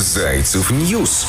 Зайцев News.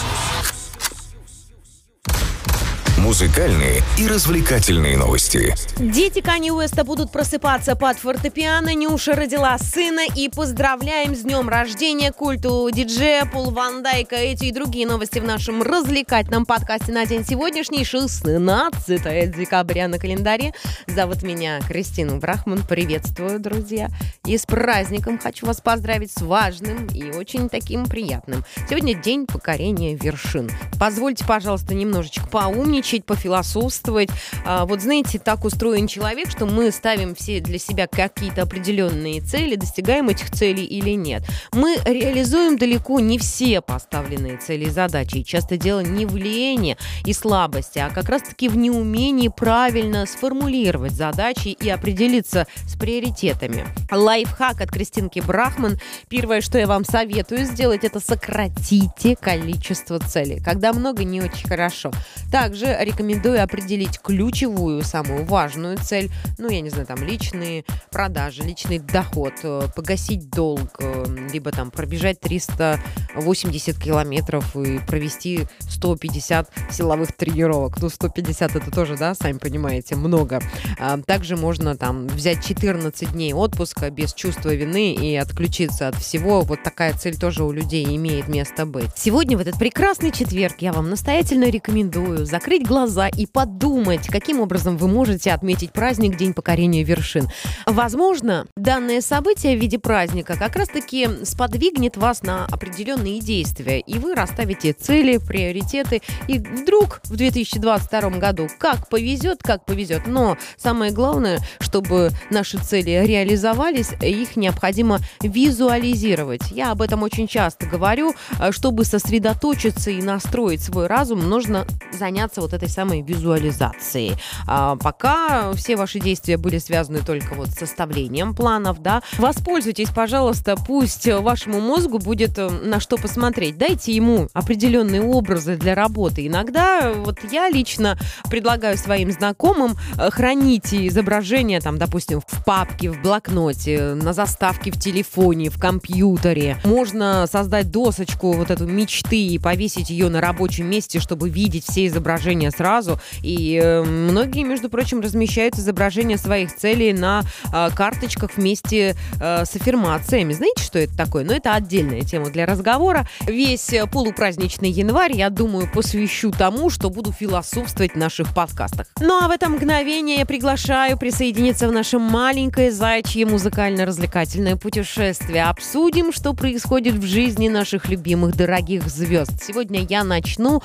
Музыкальные и развлекательные новости. Дети Кани Уэста будут просыпаться под фортепиано. Нюша родила сына и поздравляем с днем рождения культу диджея Пол Ван Дайка. Эти и другие новости в нашем развлекательном подкасте на день сегодняшний, 16 декабря на календаре. Зовут меня Кристина Брахман. Приветствую, друзья. И с праздником хочу вас поздравить с важным и очень таким приятным. Сегодня день покорения вершин. Позвольте, пожалуйста, немножечко поумничать поумничать, пофилософствовать. А, вот знаете, так устроен человек, что мы ставим все для себя какие-то определенные цели, достигаем этих целей или нет. Мы реализуем далеко не все поставленные цели и задачи. И часто дело не в лени и слабости, а как раз-таки в неумении правильно сформулировать задачи и определиться с приоритетами. Лайфхак от Кристинки Брахман. Первое, что я вам советую сделать, это сократите количество целей. Когда много, не очень хорошо. Также рекомендую определить ключевую, самую важную цель. Ну, я не знаю, там личные продажи, личный доход, э, погасить долг, э, либо там пробежать 380 километров и провести 150 силовых тренировок. Ну, 150 это тоже, да, сами понимаете, много. А, также можно там взять 14 дней отпуска без чувства вины и отключиться от всего. Вот такая цель тоже у людей имеет место быть. Сегодня, в этот прекрасный четверг, я вам настоятельно рекомендую закрыть глаза и подумать, каким образом вы можете отметить праздник День покорения вершин. Возможно, данное событие в виде праздника как раз-таки сподвигнет вас на определенные действия, и вы расставите цели, приоритеты, и вдруг в 2022 году как повезет, как повезет. Но самое главное, чтобы наши цели реализовались, их необходимо визуализировать. Я об этом очень часто говорю. Чтобы сосредоточиться и настроить свой разум, нужно заняться вот этой самой визуализацией. А пока все ваши действия были связаны только вот с составлением планов, да, воспользуйтесь, пожалуйста, пусть вашему мозгу будет э, на что посмотреть. Дайте ему определенные образы для работы. Иногда вот я лично предлагаю своим знакомым э, хранить изображения, там, допустим, в папке, в блокноте, на заставке в телефоне, в компьютере. Можно создать досочку вот эту мечты и повесить ее на рабочем месте, чтобы видеть все изображения изображения сразу. И э, многие, между прочим, размещают изображения своих целей на э, карточках вместе э, с аффирмациями. Знаете, что это такое? Но ну, это отдельная тема для разговора. Весь э, полупраздничный январь, я думаю, посвящу тому, что буду философствовать в наших подкастах. Ну а в это мгновение я приглашаю присоединиться в наше маленькое зайчье музыкально-развлекательное путешествие. Обсудим, что происходит в жизни наших любимых дорогих звезд. Сегодня я начну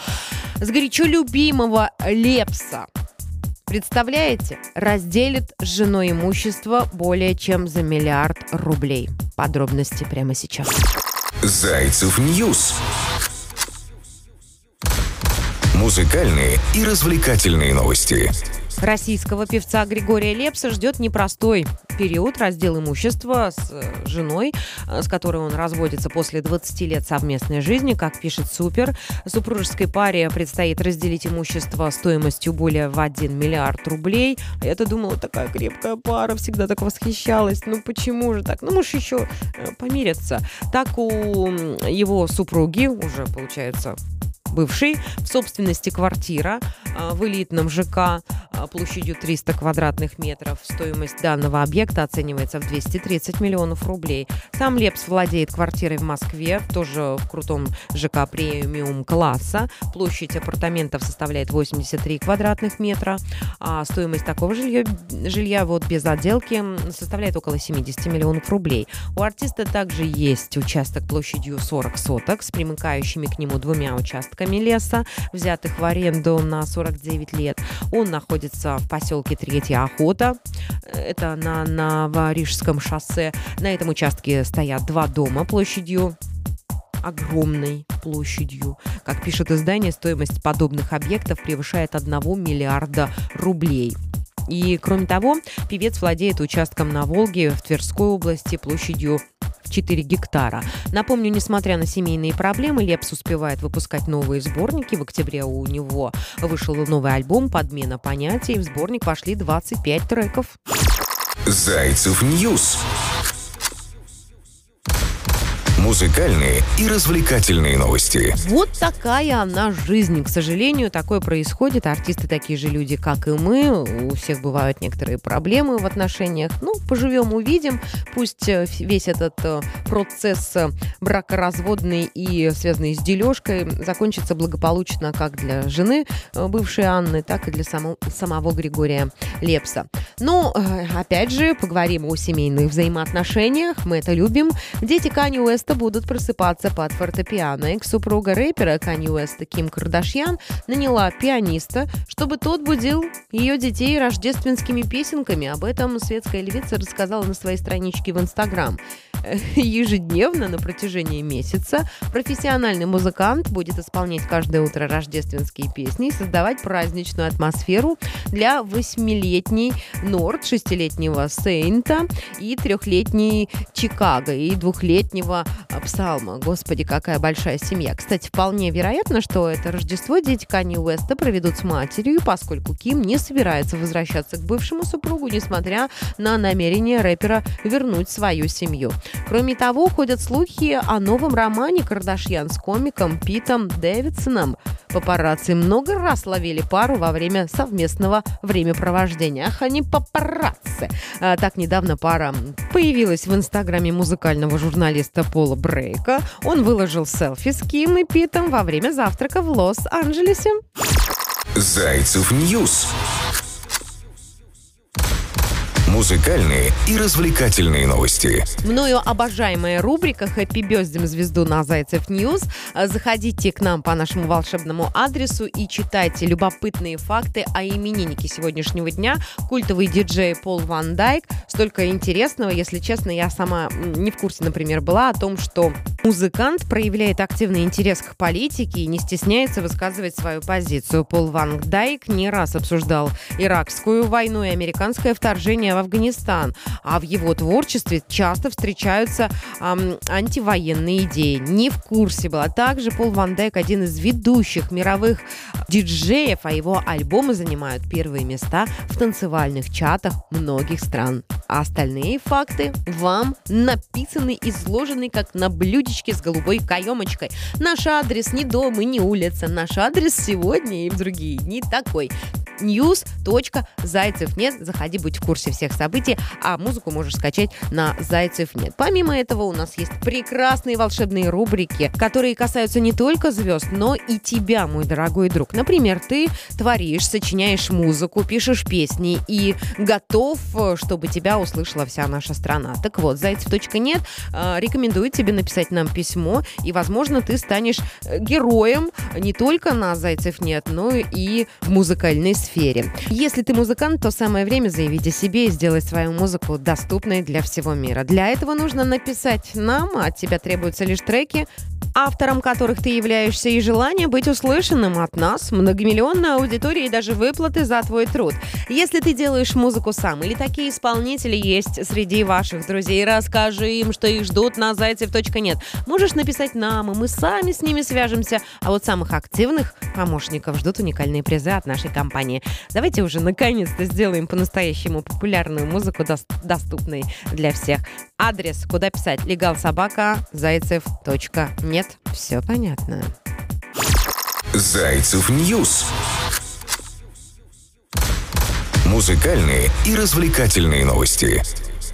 с горячо любимого Лепса. Представляете, разделит с женой имущество более чем за миллиард рублей. Подробности прямо сейчас. Зайцев News. Музыкальные и развлекательные новости. Российского певца Григория Лепса ждет непростой период раздел имущества с э, женой, э, с которой он разводится после 20 лет совместной жизни, как пишет Супер. Супружеской паре предстоит разделить имущество стоимостью более в 1 миллиард рублей. Я-то думала, такая крепкая пара, всегда так восхищалась. Ну почему же так? Ну, может, еще э, помирятся. Так у его супруги уже, получается, бывший, в собственности квартира в элитном ЖК площадью 300 квадратных метров. Стоимость данного объекта оценивается в 230 миллионов рублей. Сам Лепс владеет квартирой в Москве, тоже в крутом ЖК премиум класса. Площадь апартаментов составляет 83 квадратных метра. А стоимость такого жилья, жилья вот без отделки составляет около 70 миллионов рублей. У артиста также есть участок площадью 40 соток с примыкающими к нему двумя участками леса, взятых в аренду на 49 лет. Он находится в поселке Третья Охота. Это на Новорижском шоссе. На этом участке стоят два дома площадью огромной площадью. Как пишет издание, стоимость подобных объектов превышает 1 миллиарда рублей. И, кроме того, певец владеет участком на Волге в Тверской области площадью 4 гектара. Напомню, несмотря на семейные проблемы, Лепс успевает выпускать новые сборники. В октябре у него вышел новый альбом «Подмена понятий». В сборник вошли 25 треков. Зайцев News. Музыкальные и развлекательные новости. Вот такая она жизнь. К сожалению, такое происходит. Артисты такие же люди, как и мы. У всех бывают некоторые проблемы в отношениях. Ну, поживем, увидим. Пусть э, весь этот э, процесс э, бракоразводный и связанный с дележкой закончится благополучно как для жены бывшей Анны, так и для само, самого Григория Лепса. Но, опять же, поговорим о семейных взаимоотношениях. Мы это любим. Дети Кани Уэста будут просыпаться под фортепиано. Экс-супруга рэпера Канье Уэста Ким Кардашьян наняла пианиста, чтобы тот будил ее детей рождественскими песенками. Об этом светская львица рассказала на своей страничке в Инстаграм. Ежедневно на протяжении месяца профессиональный музыкант будет исполнять каждое утро рождественские песни и создавать праздничную атмосферу для восьмилетней Норд, шестилетнего Сейнта и трехлетней Чикаго и двухлетнего Псалма. Господи, какая большая семья. Кстати, вполне вероятно, что это Рождество дети Кани Уэста проведут с матерью, поскольку Ким не собирается возвращаться к бывшему супругу, несмотря на намерение рэпера вернуть свою семью. Кроме того, ходят слухи о новом романе Кардашьян с комиком Питом Дэвидсоном. Папарацци много раз ловили пару во время совместного времяпровождения. Ах, они папарацци! А, так недавно пара появилась в инстаграме музыкального журналиста Пола Брейка. Он выложил селфи с Ким и Питом во время завтрака в Лос-Анджелесе. Зайцев News музыкальные и развлекательные новости. Мною обожаемая рубрика «Happy бёздим звезду» на Зайцев News. Заходите к нам по нашему волшебному адресу и читайте любопытные факты о имениннике сегодняшнего дня. Культовый диджей Пол Ван Дайк. Столько интересного, если честно, я сама не в курсе, например, была о том, что музыкант проявляет активный интерес к политике и не стесняется высказывать свою позицию. Пол Ван Дайк не раз обсуждал иракскую войну и американское вторжение в Афганистан, а в его творчестве часто встречаются эм, антивоенные идеи. Не в курсе была. Также Пол Ван Дейк один из ведущих мировых диджеев, а его альбомы занимают первые места в танцевальных чатах многих стран. А остальные факты вам написаны, изложены как на блюдечке с голубой каемочкой. Наш адрес не дом и не улица. Наш адрес сегодня и в другие дни такой news.зайцев нет. Заходи, будь в курсе всех событий, а музыку можешь скачать на Зайцев нет. Помимо этого у нас есть прекрасные волшебные рубрики, которые касаются не только звезд, но и тебя, мой дорогой друг. Например, ты творишь, сочиняешь музыку, пишешь песни и готов, чтобы тебя услышала вся наша страна. Так вот, зайцев.нет э, рекомендует тебе написать нам письмо, и, возможно, ты станешь героем не только на Зайцев нет, но и в музыкальной сфере. Если ты музыкант, то самое время заявить о себе и сделать свою музыку доступной для всего мира. Для этого нужно написать нам, а от тебя требуются лишь треки, автором которых ты являешься, и желание быть услышанным от нас, многомиллионной аудитории и даже выплаты за твой труд. Если ты делаешь музыку сам или такие исполнители есть среди ваших друзей, расскажи им, что их ждут на зайцев.нет. Можешь написать нам, и мы сами с ними свяжемся. А вот самых активных помощников ждут уникальные призы от нашей компании. Давайте уже наконец-то сделаем по-настоящему популярную музыку доступной для всех. Адрес, куда писать, legal собака, zaycev.net нет, все понятно. Зайцев News. Музыкальные и развлекательные новости.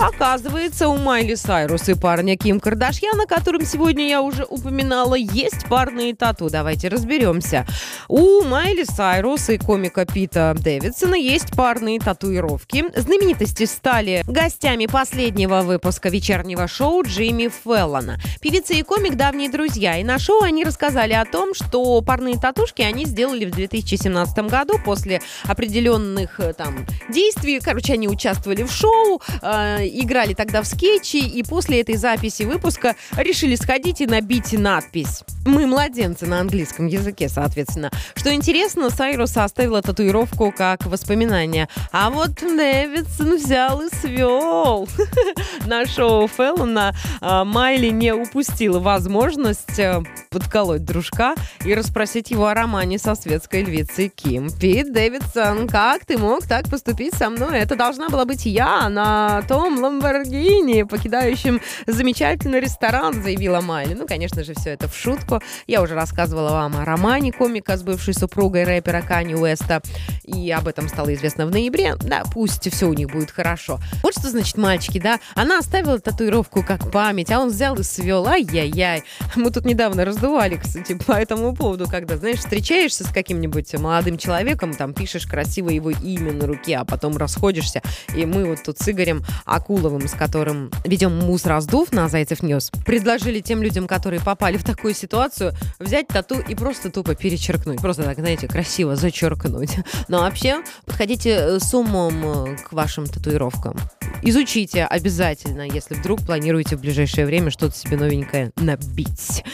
Оказывается, у Майли Сайрус и парня Ким Кардашьян, о котором сегодня я уже упоминала, есть парные тату. Давайте разберемся. У Майли Сайрус и комика Пита Дэвидсона есть парные татуировки. Знаменитости стали гостями последнего выпуска вечернего шоу Джимми Феллона. Певица и комик давние друзья. И на шоу они рассказали о том, что парные татушки они сделали в 2017 году после определенных э, там действий. Короче, они участвовали в шоу, э, играли тогда в скетчи, и после этой записи выпуска решили сходить и набить надпись. Мы младенцы на английском языке, соответственно. Что интересно, Сайрус оставила татуировку как воспоминание. А вот Дэвидсон взял и свел. На шоу Феллона а, Майли не упустила возможность э, подколоть дружка и расспросить его о романе со светской львицей Ким. Пит Дэвидсон, как ты мог так поступить со мной? Это должна была быть я на том Ламборгини, покидающем замечательный ресторан, заявила Майли. Ну, конечно же, все это в шутку. Я уже рассказывала вам о романе комика с бывшей супругой рэпера Кани Уэста, и об этом стало известно в ноябре. Да, пусть все у них будет хорошо. Вот что значит мальчики, да? Она оставила татуировку как память, а он взял и свел. Ай-яй-яй. Мы тут недавно раздували, кстати, по этому поводу, когда, знаешь, встречаешься с каким-нибудь молодым человеком, там пишешь красиво его имя на руке, а потом расходишься. И мы вот тут с Игорем Акуловым, с которым ведем мус раздув на Зайцев News, предложили тем людям, которые попали в такую ситуацию, взять тату и просто тупо перечеркнуть. Просто так, знаете, красиво зачеркнуть. Но вообще, подходите с умом э, к вашим татуировкам. Изучите обязательно, если вдруг планируете в ближайшее время что-то себе новенькое набить.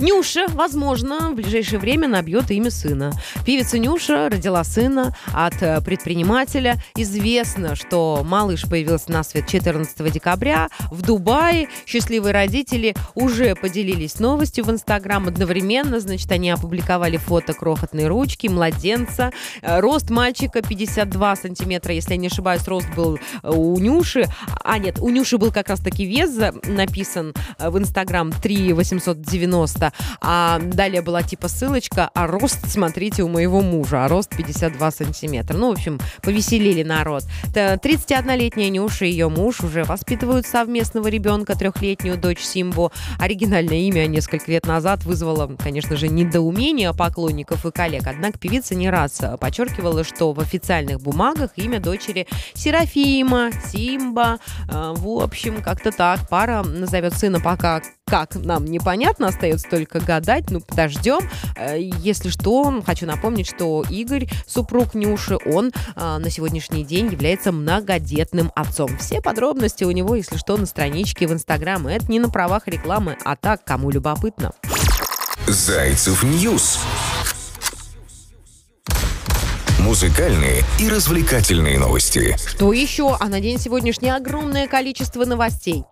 Нюша, возможно, в ближайшее время набьет имя сына. Певица Нюша родила сына от э, предпринимателя. Известно, что малыш появился на свет 14 декабря в Дубае. Счастливые родители уже поделились новостью в Инстаграм. Одновременно, значит, они опубликовали фото крохотной ручки, младенца. Э, рост мальчика 52 сантиметра, если я не ошибаюсь, рост был э, у Нюши. А нет, у Нюши был как раз-таки вес написан в Инстаграм 3 890 а далее была типа ссылочка, а рост, смотрите, у моего мужа, а рост 52 сантиметра. Ну, в общем, повеселили народ. 31-летняя Нюша и ее муж уже воспитывают совместного ребенка, трехлетнюю дочь Симбу. Оригинальное имя несколько лет назад вызвало, конечно же, недоумение поклонников и коллег. Однако певица не раз подчеркивала, что в официальных бумагах имя дочери Серафима, Симба. А, в общем, как-то так. Пара назовет сына пока как нам непонятно, остается только гадать. Ну, подождем. Э, если что, хочу напомнить, что Игорь, супруг Нюши, он а, на сегодняшний день является многодетным отцом. Все подробности у него, если что, на страничке в Инстаграм. Это не на правах рекламы, а так, кому любопытно. Зайцев News. Музыкальные и развлекательные новости. Что еще? А на день сегодняшний огромное количество новостей.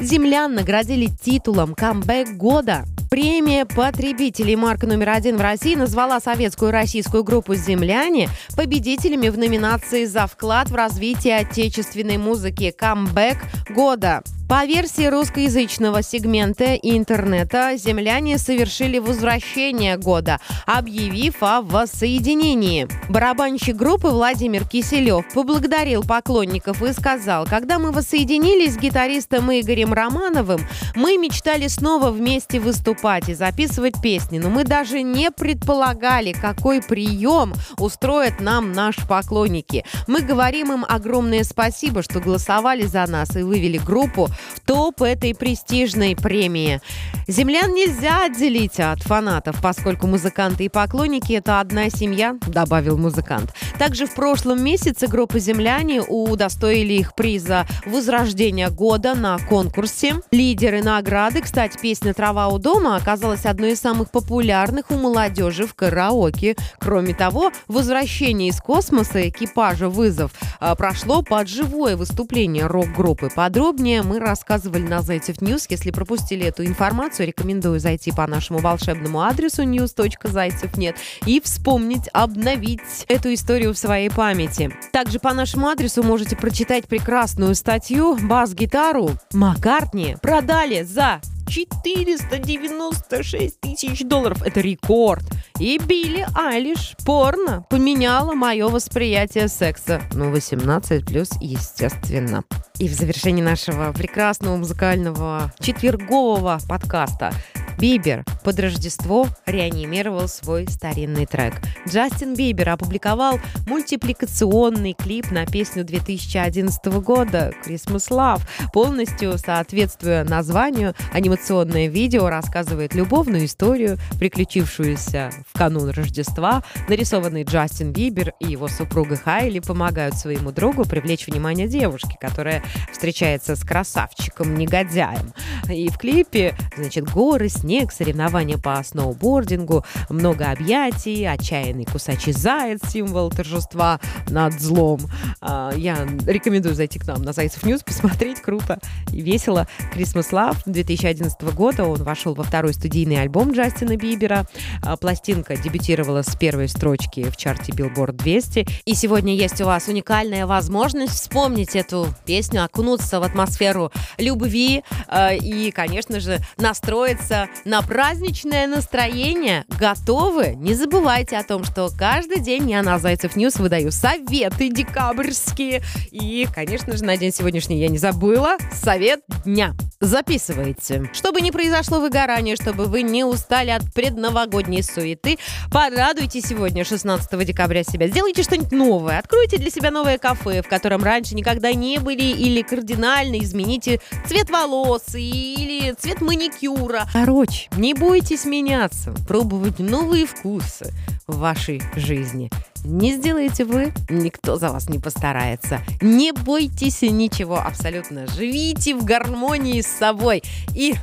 Землян наградили титулом «Камбэк года». Премия потребителей марка номер один в России назвала советскую российскую группу «Земляне» победителями в номинации «За вклад в развитие отечественной музыки. Камбэк года». По версии русскоязычного сегмента интернета, земляне совершили возвращение года, объявив о воссоединении. Барабанщик группы Владимир Киселев поблагодарил поклонников и сказал, когда мы воссоединились с гитаристом Игорем Романовым, мы мечтали снова вместе выступать и записывать песни, но мы даже не предполагали, какой прием устроят нам наши поклонники. Мы говорим им огромное спасибо, что голосовали за нас и вывели группу в топ этой престижной премии. Землян нельзя отделить от фанатов, поскольку музыканты и поклонники – это одна семья, добавил музыкант. Также в прошлом месяце группа «Земляне» удостоили их приза «Возрождение года» на конкурсе. Лидеры награды, кстати, песня «Трава у дома» оказалась одной из самых популярных у молодежи в караоке. Кроме того, возвращение из космоса экипажа «Вызов» а, прошло под живое выступление рок-группы. Подробнее мы рассказывали на Зайцев News. Если пропустили эту информацию, рекомендую зайти по нашему волшебному адресу news.zaycev.net и вспомнить, обновить эту историю в своей памяти. Также по нашему адресу можете прочитать прекрасную статью «Бас-гитару» Маккартни продали за 496 тысяч долларов. Это рекорд. И Билли Айлиш порно поменяла мое восприятие секса. Ну, 18 плюс, естественно. И в завершении нашего прекрасного музыкального четвергового подкаста Бибер под Рождество реанимировал свой старинный трек. Джастин Бибер опубликовал мультипликационный клип на песню 2011 года «Christmas Love». Полностью соответствуя названию, анимационное видео рассказывает любовную историю, приключившуюся в канун Рождества. Нарисованный Джастин Бибер и его супруга Хайли помогают своему другу привлечь внимание девушки, которая встречается с красавчиком-негодяем. И в клипе, значит, горы снег, соревнования по сноубордингу, много объятий, отчаянный кусачий заяц, символ торжества над злом. А, я рекомендую зайти к нам на Зайцев News, посмотреть, круто и весело. Christmas Love 2011 года он вошел во второй студийный альбом Джастина Бибера. А, пластинка дебютировала с первой строчки в чарте Billboard 200. И сегодня есть у вас уникальная возможность вспомнить эту песню, окунуться в атмосферу любви э, и, конечно же, настроиться на праздничное настроение. Готовы? Не забывайте о том, что каждый день я на Зайцев News выдаю советы декабрьские. И, конечно же, на день сегодняшний я не забыла. Совет дня. Записывайте. Чтобы не произошло выгорание, чтобы вы не устали от предновогодней суеты, порадуйте сегодня, 16 декабря, себя. Сделайте что-нибудь новое. Откройте для себя новое кафе, в котором раньше никогда не были, или кардинально измените цвет волос или цвет маникюра. Короче, не бойтесь меняться, пробовать новые вкусы в вашей жизни. Не сделаете вы, никто за вас не постарается. Не бойтесь ничего абсолютно. Живите в гармонии с собой. И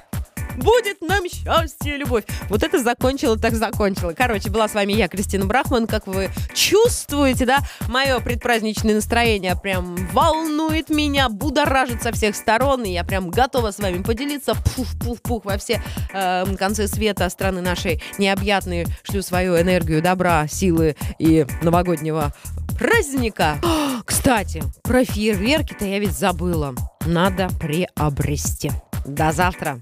будет нам счастье и любовь. Вот это закончила, так закончила. Короче, была с вами я, Кристина Брахман. Как вы чувствуете, да, мое предпраздничное настроение прям волнует меня, будоражит со всех сторон, и я прям готова с вами поделиться. Пух-пух-пух во все э, концы света страны нашей необъятной. Шлю свою энергию добра, силы и новогоднего праздника. Кстати, про фейерверки-то я ведь забыла. Надо приобрести. До завтра.